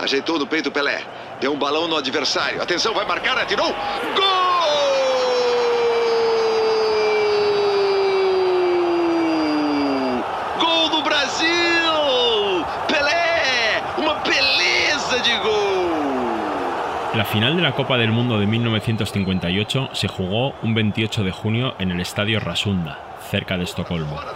Ajeitou no peito Pelé. Deu um balão no adversário. Atenção, vai marcar, atirou. Gol! Gol do Brasil! Pelé! Uma beleza de gol! La final de la Copa del Mundo de 1958 se jugó un 28 de junio en el Estadio Rasunda, cerca de Estocolmo. Fora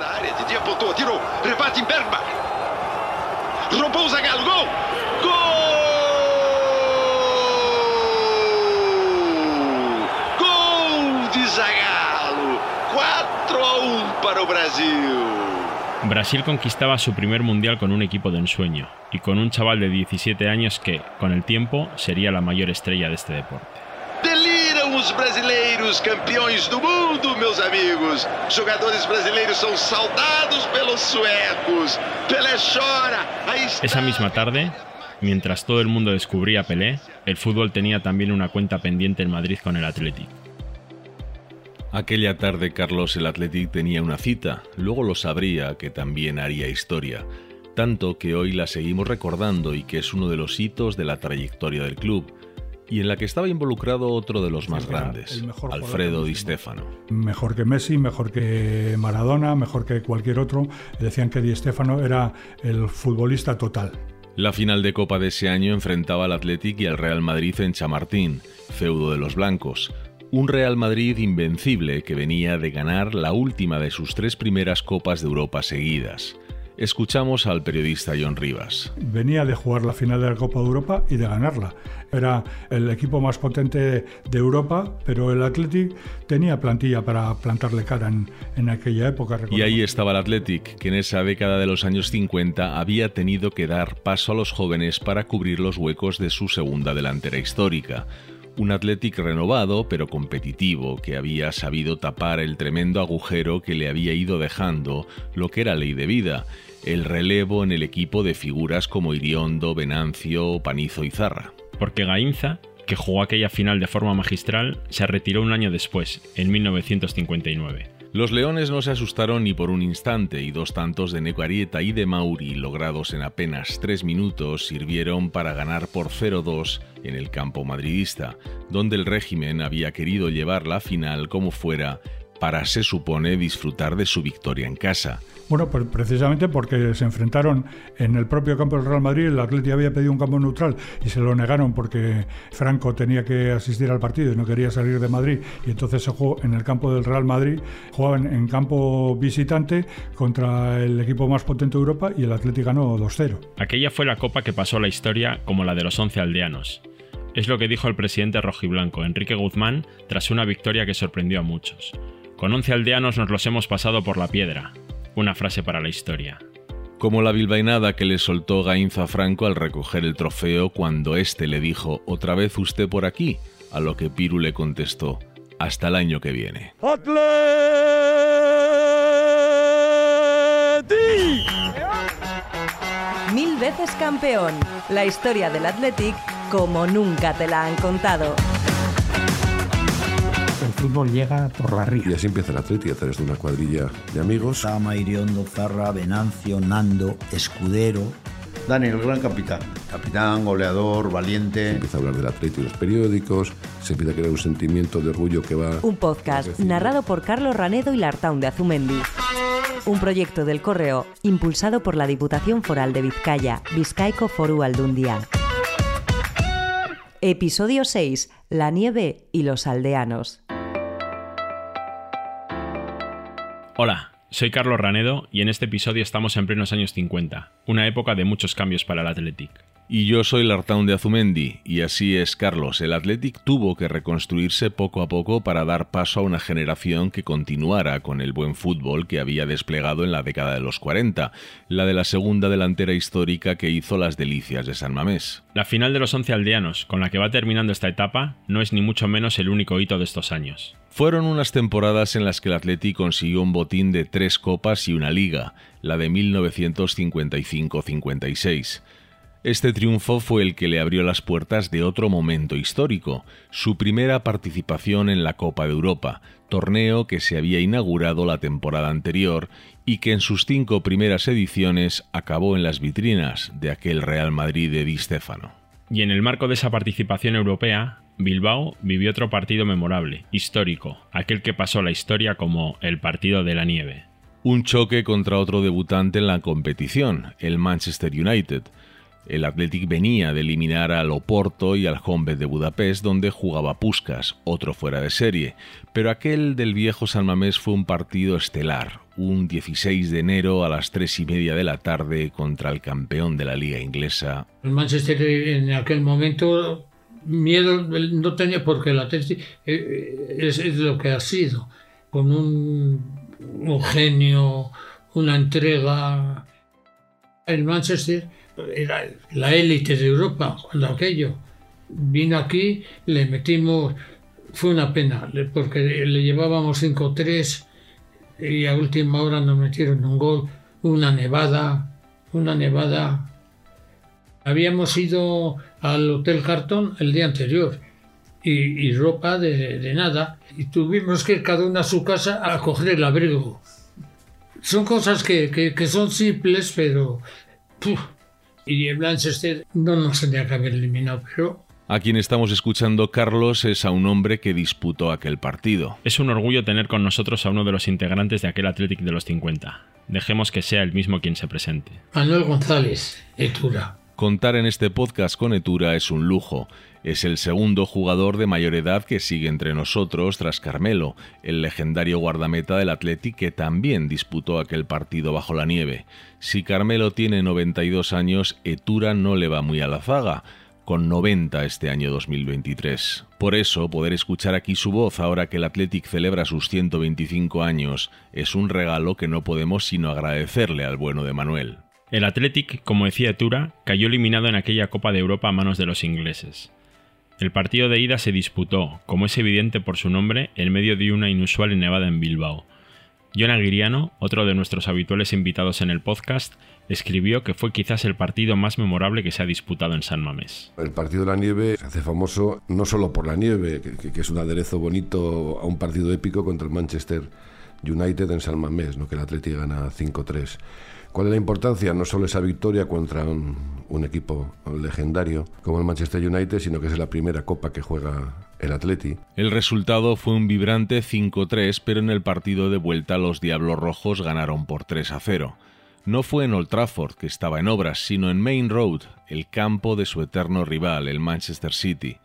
4 a 1 para o Brasil. Brasil conquistaba su primer mundial con un equipo de ensueño y con un chaval de 17 años que, con el tiempo, sería la mayor estrella de este deporte. Deliram os brasileiros, campeões do mundo, meus amigos. Jogadores brasileiros são saudados pelos suecos. Pelé chora. Esa misma tarde, mientras todo el mundo descubría a Pelé, el fútbol tenía también una cuenta pendiente en Madrid con el Athletic. Aquella tarde Carlos el Athletic tenía una cita, luego lo sabría que también haría historia, tanto que hoy la seguimos recordando y que es uno de los hitos de la trayectoria del club, y en la que estaba involucrado otro de los más grandes, Alfredo Di. Stefano. Mejor que Messi, mejor que Maradona, mejor que cualquier otro. Decían que Di Stéfano era el futbolista total. La final de Copa de ese año enfrentaba al Athletic y al Real Madrid en Chamartín, feudo de los blancos. Un Real Madrid invencible que venía de ganar la última de sus tres primeras Copas de Europa seguidas. Escuchamos al periodista John Rivas. Venía de jugar la final de la Copa de Europa y de ganarla. Era el equipo más potente de Europa, pero el Athletic tenía plantilla para plantarle cara en, en aquella época. Y ahí estaba el Athletic, que en esa década de los años 50 había tenido que dar paso a los jóvenes para cubrir los huecos de su segunda delantera histórica. Un Athletic renovado pero competitivo que había sabido tapar el tremendo agujero que le había ido dejando lo que era ley de vida, el relevo en el equipo de figuras como Iriondo, Venancio, Panizo y Zarra. Porque Gainza, que jugó aquella final de forma magistral, se retiró un año después, en 1959. Los Leones no se asustaron ni por un instante y dos tantos de Neco Arieta y de Mauri, logrados en apenas tres minutos, sirvieron para ganar por 0-2 en el campo madridista, donde el régimen había querido llevar la final como fuera para, se supone, disfrutar de su victoria en casa. Bueno, pues precisamente porque se enfrentaron en el propio campo del Real Madrid, el Atleti había pedido un campo neutral y se lo negaron porque Franco tenía que asistir al partido y no quería salir de Madrid y entonces se jugó en el campo del Real Madrid, jugaban en campo visitante contra el equipo más potente de Europa y el Atleti ganó 2-0. Aquella fue la copa que pasó a la historia como la de los once aldeanos. Es lo que dijo el presidente rojiblanco, Enrique Guzmán, tras una victoria que sorprendió a muchos. Con once aldeanos nos los hemos pasado por la piedra. Una frase para la historia. Como la bilbainada que le soltó Gainza Franco al recoger el trofeo cuando éste le dijo ¿Otra vez usted por aquí? A lo que Piru le contestó hasta el año que viene. Mil veces campeón. La historia del Athletic como nunca te la han contado. Fútbol llega por la ría. Y así empieza el Atleti a través de una cuadrilla de amigos. Sama, Iriondo, Zarra, Venancio, Nando, Escudero. Dani, el gran capitán. Capitán, goleador, Se valiente. empieza a hablar del Atleti en los periódicos, se empieza a crear un sentimiento de orgullo que va... Un podcast narrado por Carlos Ranedo y Lartaun de Azumendi. Un proyecto del Correo impulsado por la Diputación Foral de Vizcaya, Vizcaico Foru Aldundia. Episodio 6. La nieve y los aldeanos. Hola, soy Carlos Ranedo y en este episodio estamos en plenos años 50, una época de muchos cambios para el Athletic. Y yo soy Lartaun de Azumendi, y así es Carlos. El Athletic tuvo que reconstruirse poco a poco para dar paso a una generación que continuara con el buen fútbol que había desplegado en la década de los 40, la de la segunda delantera histórica que hizo las delicias de San Mamés. La final de los once aldeanos, con la que va terminando esta etapa, no es ni mucho menos el único hito de estos años. Fueron unas temporadas en las que el Athletic consiguió un botín de tres copas y una liga, la de 1955-56. Este triunfo fue el que le abrió las puertas de otro momento histórico, su primera participación en la Copa de Europa, torneo que se había inaugurado la temporada anterior y que en sus cinco primeras ediciones acabó en las vitrinas de aquel Real Madrid de Di Stefano. Y en el marco de esa participación europea, Bilbao vivió otro partido memorable, histórico, aquel que pasó la historia como el partido de la nieve. Un choque contra otro debutante en la competición, el Manchester United, el Athletic venía de eliminar al Oporto y al Honved de Budapest, donde jugaba Puskas, otro fuera de serie, pero aquel del viejo San Mamés fue un partido estelar, un 16 de enero a las 3 y media de la tarde contra el campeón de la liga inglesa. El Manchester en aquel momento miedo no tenía porque el Athletic eh, es, es lo que ha sido, con un, un genio, una entrega. El Manchester era la élite de Europa cuando aquello vino aquí, le metimos, fue una pena, porque le llevábamos 5-3 y a última hora nos metieron un gol, una nevada, una nevada. Habíamos ido al Hotel Carton el día anterior y, ropa de, nada y tuvimos que ir cada uno a su casa a coger el abrigo. Son cosas que, son simples, pero y el Manchester no nos tendría que haber eliminado, pero a quien estamos escuchando, Carlos, es a un hombre que disputó aquel partido. Es un orgullo tener con nosotros a uno de los integrantes de aquel Athletic de los 50. Dejemos que sea el mismo quien se presente. Manuel González, Etura. Contar en este podcast con Etura es un lujo. Es el segundo jugador de mayor edad que sigue entre nosotros tras Carmelo, el legendario guardameta del Athletic que también disputó aquel partido bajo la nieve. Si Carmelo tiene 92 años, Etura no le va muy a la zaga con 90 este año 2023. Por eso, poder escuchar aquí su voz ahora que el Athletic celebra sus 125 años es un regalo que no podemos sino agradecerle al bueno de Manuel. El Athletic, como decía Etura, cayó eliminado en aquella Copa de Europa a manos de los ingleses. El partido de ida se disputó, como es evidente por su nombre, en medio de una inusual nevada en Bilbao. John Aguiriano, otro de nuestros habituales invitados en el podcast, escribió que fue quizás el partido más memorable que se ha disputado en San Mamés. El partido de la nieve se hace famoso no solo por la nieve, que, es un aderezo bonito a un partido épico contra el Manchester United en San Mamés, ¿no? que el Atlético gana 5-3 ¿Cuál es la importancia? No solo esa victoria contra un, equipo legendario como el Manchester United, sino que es la primera copa que juega el Atleti. El resultado fue un vibrante 5-3, pero en el partido de vuelta los Diablos Rojos ganaron por 3-0. No fue en Old Trafford, que estaba en obras, sino en Main Road, el campo de su eterno rival, el Manchester City.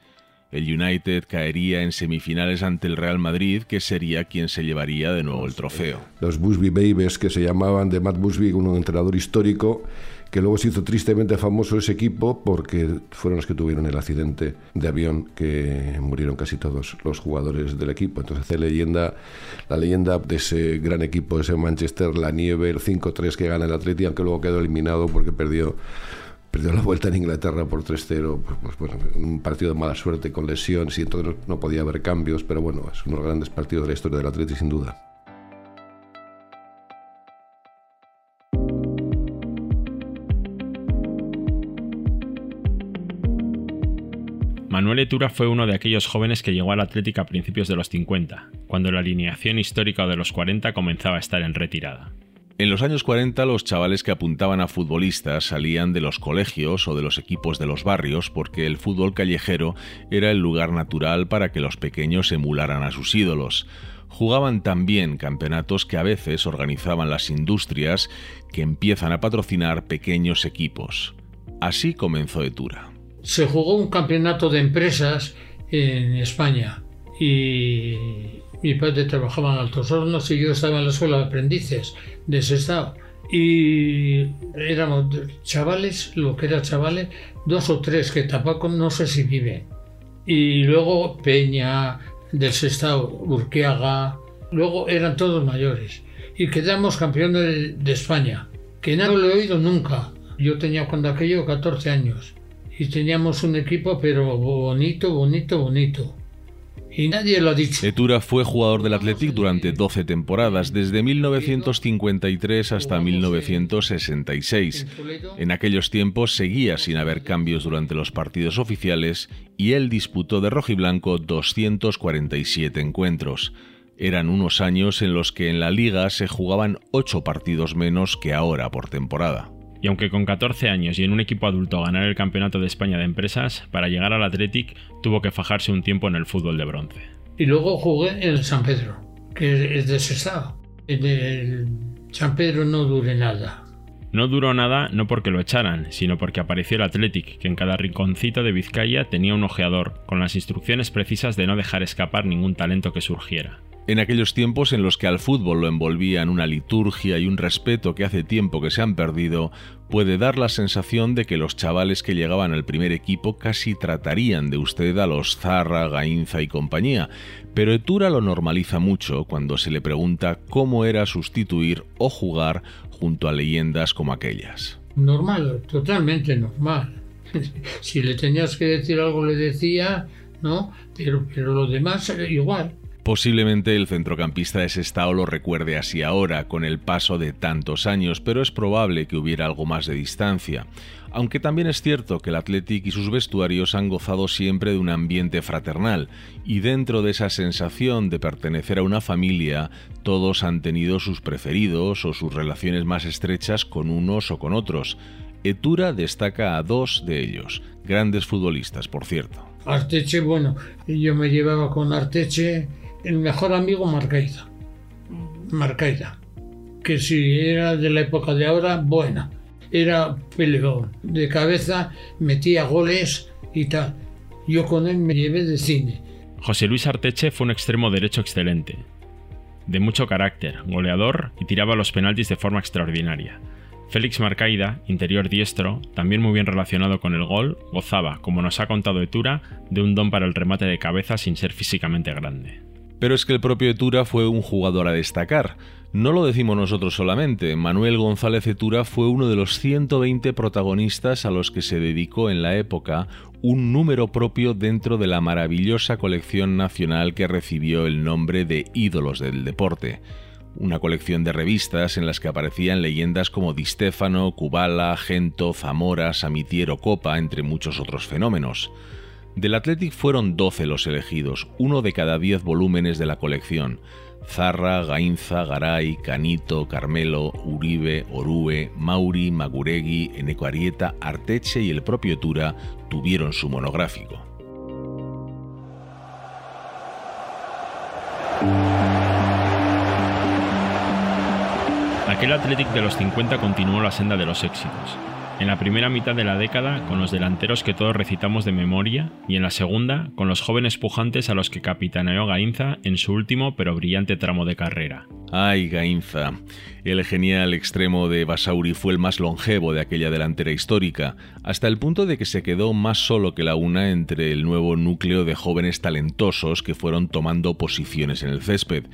El United caería en semifinales ante el Real Madrid, que sería quien se llevaría de nuevo el trofeo. Los Busby Babies, que se llamaban de Matt Busby, un entrenador histórico, que luego se hizo tristemente famoso ese equipo porque fueron los que tuvieron el accidente de avión que murieron casi todos los jugadores del equipo. Entonces hace leyenda, la leyenda de ese gran equipo, de ese Manchester, la nieve, el 5-3 que gana el Atleti, aunque luego quedó eliminado porque perdió perdió la vuelta en Inglaterra por 3-0, pues, pues, un partido de mala suerte con lesiones y entonces no podía haber cambios, pero bueno, es uno de los grandes partidos de la historia del Atleti sin duda. Manuel Etura fue uno de aquellos jóvenes que llegó al Atlético a principios de los 50, cuando la alineación histórica de los 40 comenzaba a estar en retirada. En los años 40 los chavales que apuntaban a futbolistas salían de los colegios o de los equipos de los barrios porque el fútbol callejero era el lugar natural para que los pequeños emularan a sus ídolos. Jugaban también campeonatos que a veces organizaban las industrias que empiezan a patrocinar pequeños equipos. Así comenzó Etura. Se jugó un campeonato de empresas en España y mi padre trabajaba en Altos Hornos y yo estaba en la escuela de aprendices de ese estado. Y éramos chavales, lo que era chavales, dos o tres que tampoco no sé si viven. Y luego Peña, del Sestao, Urquiaga, luego eran todos mayores. Y quedamos campeones de, España, que no lo he oído nunca. Yo tenía cuando aquello 14 años y teníamos un equipo pero bonito, bonito, bonito y nadie lo ha dicho. Etura fue jugador del Athletic durante 12 temporadas, desde 1953 hasta 1966. En aquellos tiempos seguía sin haber cambios durante los partidos oficiales y él disputó de rojiblanco 247 encuentros. Eran unos años en los que en la liga se jugaban 8 partidos menos que ahora por temporada. Y aunque con 14 años y en un equipo adulto ganar el Campeonato de España de Empresas, para llegar al Athletic tuvo que fajarse un tiempo en el fútbol de bronce. Y luego jugué en San Pedro, que es de. En el San Pedro no duré nada. No duró nada no porque lo echaran, sino porque apareció el Athletic, que en cada rinconcito de Vizcaya tenía un ojeador, con las instrucciones precisas de no dejar escapar ningún talento que surgiera. En aquellos tiempos en los que al fútbol lo envolvían una liturgia y un respeto que hace tiempo que se han perdido, puede dar la sensación de que los chavales que llegaban al primer equipo casi tratarían de usted a los Zarra, Gainza y compañía, pero Etura lo normaliza mucho cuando se le pregunta cómo era sustituir o jugar junto a leyendas como aquellas. Normal, totalmente normal. si le tenías que decir algo le decía, ¿no? Pero, pero lo demás igual. Posiblemente el centrocampista de ese estado lo recuerde así ahora, con el paso de tantos años, pero es probable que hubiera algo más de distancia. Aunque también es cierto que el Athletic y sus vestuarios han gozado siempre de un ambiente fraternal, y dentro de esa sensación de pertenecer a una familia, todos han tenido sus preferidos o sus relaciones más estrechas con unos o con otros. Etura destaca a dos de ellos, grandes futbolistas, por cierto. Arteche, bueno, yo me llevaba con Arteche el mejor amigo Marcaida. Marcaida. Que si era de la época de ahora, buena. Era peleón. De cabeza metía goles y tal. Yo con él me llevé de cine. José Luis Arteche fue un extremo derecho excelente. De mucho carácter, goleador y tiraba los penaltis de forma extraordinaria. Félix Marcaida, interior diestro, también muy bien relacionado con el gol, gozaba, como nos ha contado Etura, de un don para el remate de cabeza sin ser físicamente grande. Pero es que el propio Etura fue un jugador a destacar. No lo decimos nosotros solamente, Manuel González Etura fue uno de los 120 protagonistas a los que se dedicó en la época un número propio dentro de la maravillosa colección nacional que recibió el nombre de Ídolos del Deporte. Una colección de revistas en las que aparecían leyendas como Di Stefano, Kubala, Gento, Zamora, Samitiero Copa, entre muchos otros fenómenos. Del Athletic fueron 12 los elegidos, uno de cada 10 volúmenes de la colección. Zarra, Gainza, Garay, Canito, Carmelo, Uribe, Orue, Mauri, Maguregui, Eneco Arieta, Arteche y el propio Tura tuvieron su monográfico. Aquel Athletic de los 50 continuó la senda de los éxitos en la primera mitad de la década con los delanteros que todos recitamos de memoria y en la segunda con los jóvenes pujantes a los que capitaneó Gainza en su último pero brillante tramo de carrera. Ay, Gainza. El genial extremo de Basauri fue el más longevo de aquella delantera histórica, hasta el punto de que se quedó más solo que la una entre el nuevo núcleo de jóvenes talentosos que fueron tomando posiciones en el césped,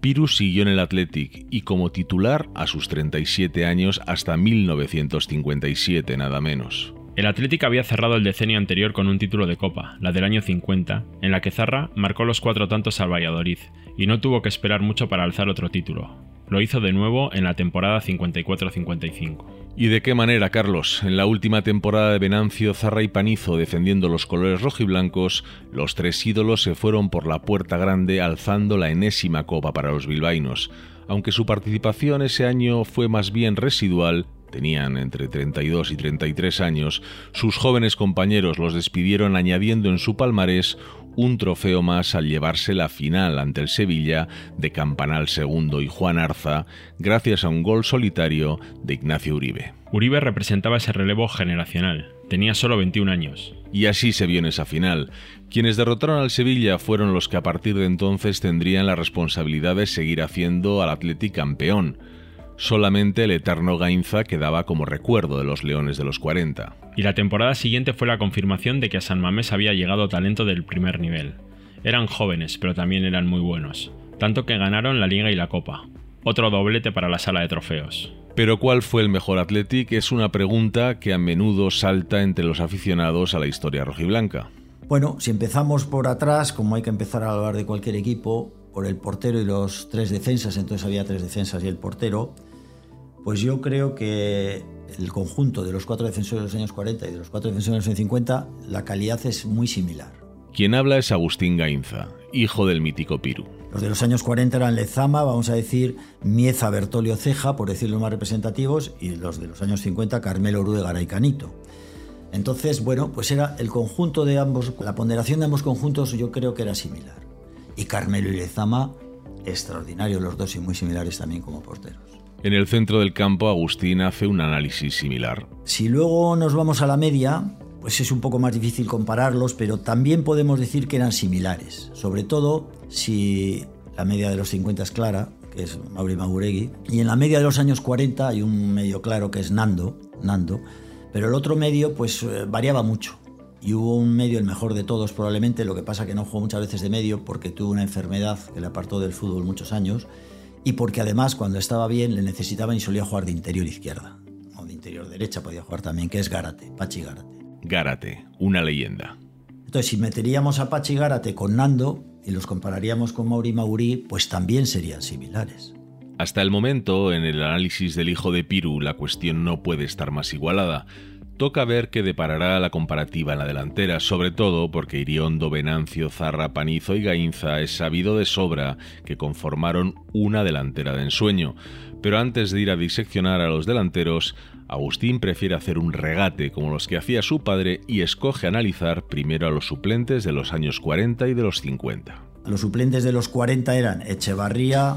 Pirus siguió en el Athletic y como titular a sus 37 años hasta 1957 nada menos. El Athletic había cerrado el decenio anterior con un título de Copa, la del año 50, en la que Zarra marcó los cuatro tantos al Valladolid y no tuvo que esperar mucho para alzar otro título. Lo hizo de nuevo en la temporada 54-55. ¿Y de qué manera, Carlos? En la última temporada de Venancio, Zarra y Panizo defendiendo los colores rojiblancos, los tres ídolos se fueron por la puerta grande alzando la enésima copa para los bilbaínos. Aunque su participación ese año fue más bien residual, tenían entre 32 y 33 años, sus jóvenes compañeros los despidieron añadiendo en su palmarés un trofeo más al llevarse la final ante el Sevilla de Campanal II y Juan Arza, gracias a un gol solitario de Ignacio Uribe. Uribe representaba ese relevo generacional. Tenía solo 21 años. Y así se vio en esa final. Quienes derrotaron al Sevilla fueron los que a partir de entonces tendrían la responsabilidad de seguir haciendo al Athletic campeón. Solamente el eterno Gainza quedaba como recuerdo de los Leones de los 40. Y la temporada siguiente fue la confirmación de que a San Mamés había llegado talento del primer nivel. Eran jóvenes, pero también eran muy buenos, tanto que ganaron la Liga y la Copa. Otro doblete para la sala de trofeos. Pero ¿cuál fue el mejor Athletic? Es una pregunta que a menudo salta entre los aficionados a la historia rojiblanca. Bueno, si empezamos por atrás, como hay que empezar a hablar de cualquier equipo, por el portero y los tres defensas, entonces había tres defensas y el portero, pues yo creo que el conjunto de los cuatro defensores de los años 40 y de los cuatro defensores de los años 50, la calidad es muy similar. Quien habla es Agustín Gainza, hijo del mítico Piru. Los de los años 40 eran Lezama, vamos a decir, Mieza, Bertolio Ceja, por decir los más representativos, y los de los años 50, Carmelo Urúdegara y Canito. Entonces, bueno, pues era el conjunto de ambos, la ponderación de ambos conjuntos yo creo que era similar. Y Carmelo y Lezama, extraordinarios los dos y muy similares también como porteros. En el centro del campo, Agustín hace un análisis similar. Si luego nos vamos a la media, pues es un poco más difícil compararlos, pero también podemos decir que eran similares. Sobre todo si la media de los 50 es clara, que es Mauri Maguregui, y en la media de los años 40 hay un medio claro que es Nando, Nando pero el otro medio pues eh, variaba mucho. Y hubo un medio, el mejor de todos probablemente, lo que pasa que no jugó muchas veces de medio porque tuvo una enfermedad que le apartó del fútbol muchos años y porque además cuando estaba bien le necesitaban y solía jugar de interior izquierda. O de interior derecha podía jugar también, que es Gárate, Pachi Gárate. Gárate, una leyenda. Entonces, si meteríamos a Pachi Gárate con Nando y los compararíamos con Mauri Mauri, pues también serían similares. Hasta el momento, en el análisis del hijo de Piru, la cuestión no puede estar más igualada. Toca ver qué deparará la comparativa en la delantera, sobre todo porque Iriondo, Venancio, Zarra, Panizo y Gainza es sabido de sobra que conformaron una delantera de ensueño. Pero antes de ir a diseccionar a los delanteros, Agustín prefiere hacer un regate como los que hacía su padre y escoge analizar primero a los suplentes de los años 40 y de los 50. Los suplentes de los 40 eran Echevarría,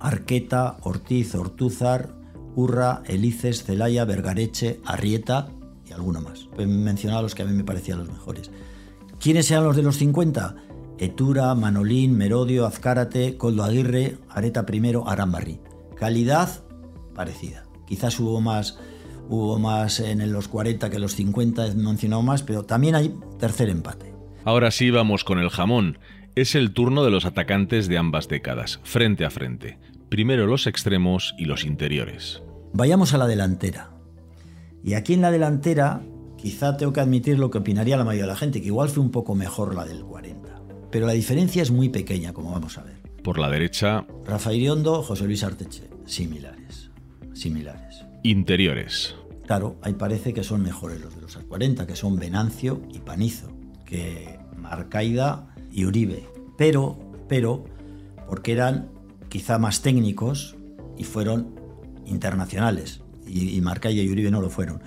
Arqueta, Ortiz, Ortúzar, Urra, Elices, Celaya, Vergareche, Arrieta y alguno más. He mencionado los que a mí me parecían los mejores. ¿Quiénes eran los de los 50? Etura, Manolín, Merodio, Azcárate, Coldo Aguirre, Areta I, Arambarri. Calidad parecida. Quizás hubo más, hubo más en los 40 que en los 50, he mencionado más, pero también hay tercer empate. Ahora sí vamos con el jamón. Es el turno de los atacantes de ambas décadas, frente a frente. Primero los extremos y los interiores. Vayamos a la delantera. Y aquí en la delantera, quizá tengo que admitir lo que opinaría la mayoría de la gente, que igual fue un poco mejor la del 40. Pero la diferencia es muy pequeña, como vamos a ver. Por la derecha, Rafael Iriondo, José Luis Arteche. Similares. Similares. Interiores. Claro, ahí parece que son mejores los de los 40, que son Venancio y Panizo, que Marcaida y Uribe. Pero, pero, porque eran quizá más técnicos y fueron internacionales. Y, y y Uribe no lo fueron.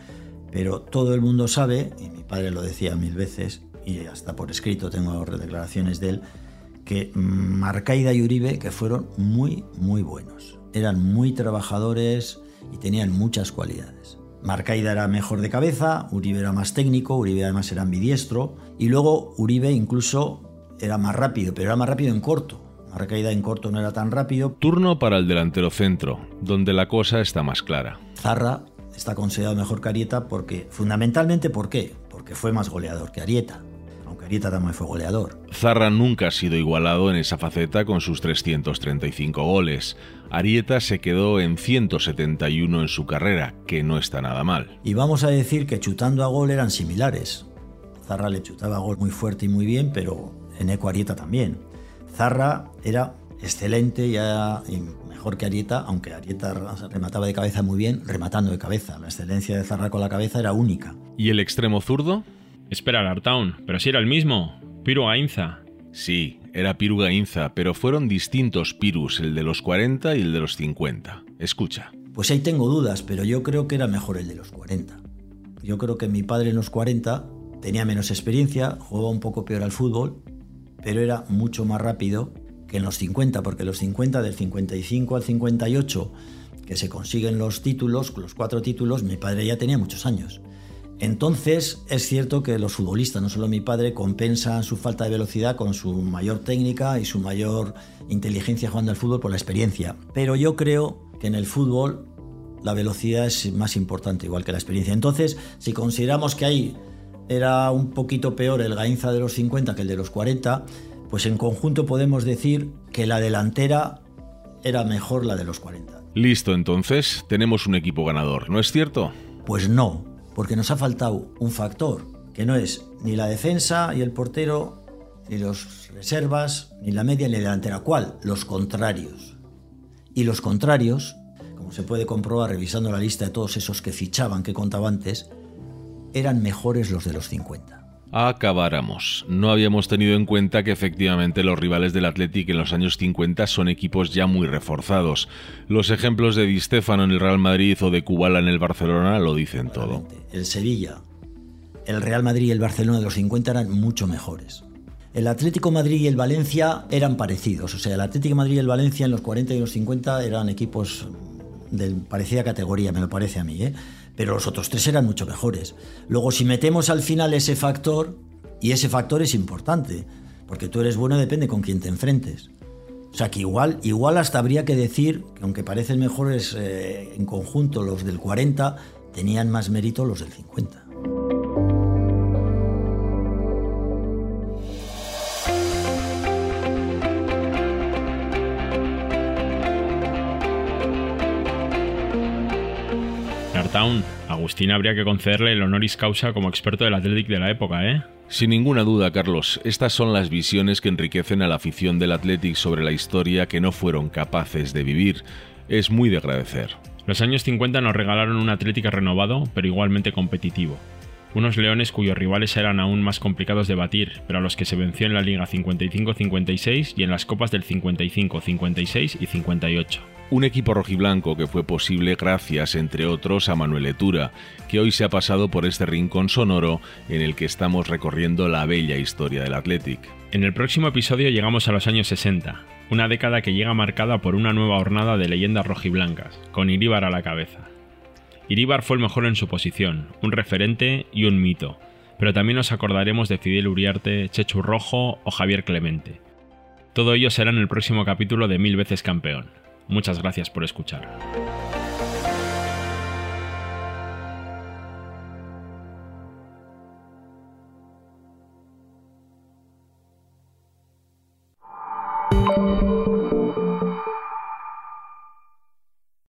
Pero todo el mundo sabe, y mi padre lo decía mil veces, y hasta por escrito tengo declaraciones de él, que Marcaida y Uribe que fueron muy, muy buenos. Eran muy trabajadores y tenían muchas cualidades. Marcaida era mejor de cabeza, Uribe era más técnico, Uribe además era ambidiestro, y luego Uribe incluso era más rápido, pero era más rápido en corto. Marcaida en corto no era tan rápido. Turno para el delantero centro, donde la cosa está más clara. Zarra está considerado mejor que Arieta porque, fundamentalmente, ¿por qué? Porque fue más goleador que Arieta. Aunque Arieta también fue goleador. Zarra nunca ha sido igualado en esa faceta con sus 335 goles. Arieta se quedó en 171 en su carrera, que no está nada mal. Y vamos a decir que chutando a gol eran similares. Zarra le chutaba a gol muy fuerte y muy bien, pero Eneco Arieta también. Zarra era excelente ya y mejor que Arieta, aunque Arieta remataba de cabeza muy bien, rematando de cabeza. La excelencia de Zarra con la cabeza era única. ¿Y el extremo zurdo? Espera, Lartown, pero si era el mismo. Piru Gainza. Sí, era Piru Gainza, pero fueron distintos Pirus, el de los 40 y el de los 50. Escucha. Pues ahí tengo dudas, pero yo creo que era mejor el de los 40. Yo creo que mi padre en los 40 tenía menos experiencia, jugaba un poco peor al fútbol, pero era mucho más rápido que en los 50, porque los 50 del 55 al 58, que se consiguen los títulos, los cuatro títulos, mi padre ya tenía muchos años. Entonces es cierto que los futbolistas, no solo mi padre, compensan su falta de velocidad con su mayor técnica y su mayor inteligencia jugando al fútbol por la experiencia. Pero yo creo que en el fútbol la velocidad es más importante, igual que la experiencia. Entonces, si consideramos que ahí era un poquito peor el Gainza de los 50 que el de los 40, pues en conjunto podemos decir que la delantera era mejor la de los 40. Listo, entonces, tenemos un equipo ganador, ¿no es cierto? Pues no, porque nos ha faltado un factor, que no es ni la defensa y el portero, ni los reservas, ni la media ni la delantera. ¿Cuál? Los contrarios. Y los contrarios, como se puede comprobar revisando la lista de todos esos que fichaban que contaba antes, eran mejores los de los 50 acabáramos. No habíamos tenido en cuenta que efectivamente los rivales del Athletic en los años 50 son equipos ya muy reforzados. Los ejemplos de Di Stefano en el Real Madrid o de Kubala en el Barcelona lo dicen todo. El Sevilla, el Real Madrid y el Barcelona de los 50 eran mucho mejores. El Atlético Madrid y el Valencia eran parecidos. O sea, el Atlético Madrid y el Valencia en los 40 y los 50 eran equipos de parecida categoría, me lo parece a mí, ¿eh? Pero los otros tres eran mucho mejores. Luego, si metemos al final ese factor, y ese factor es importante, porque tú eres bueno depende con quién te enfrentes. O sea que igual, igual hasta habría que decir que aunque parecen mejores eh, en conjunto los del 40, tenían más mérito los del 50. Agustín habría que concederle el honoris causa como experto del Athletic de la época, ¿eh? Sin ninguna duda, Carlos, estas son las visiones que enriquecen a la afición del Athletic sobre la historia que no fueron capaces de vivir. Es muy de agradecer. Los años 50 nos regalaron un Atlético renovado, pero igualmente competitivo. Unos leones cuyos rivales eran aún más complicados de batir, pero a los que se venció en la Liga 55-56 y en las copas del 55, 56 y 58. Un equipo rojiblanco que fue posible gracias, entre otros, a Manuel Etura, que hoy se ha pasado por este rincón sonoro en el que estamos recorriendo la bella historia del Athletic. En el próximo episodio llegamos a los años 60, una década que llega marcada por una nueva hornada de leyendas rojiblancas, con Iríbar a la cabeza. Iríbar fue el mejor en su posición, un referente y un mito, pero también nos acordaremos de Fidel Uriarte, Chechu Rojo o Javier Clemente. Todo ello será en el próximo capítulo de Mil veces campeón. Muchas gracias por escuchar.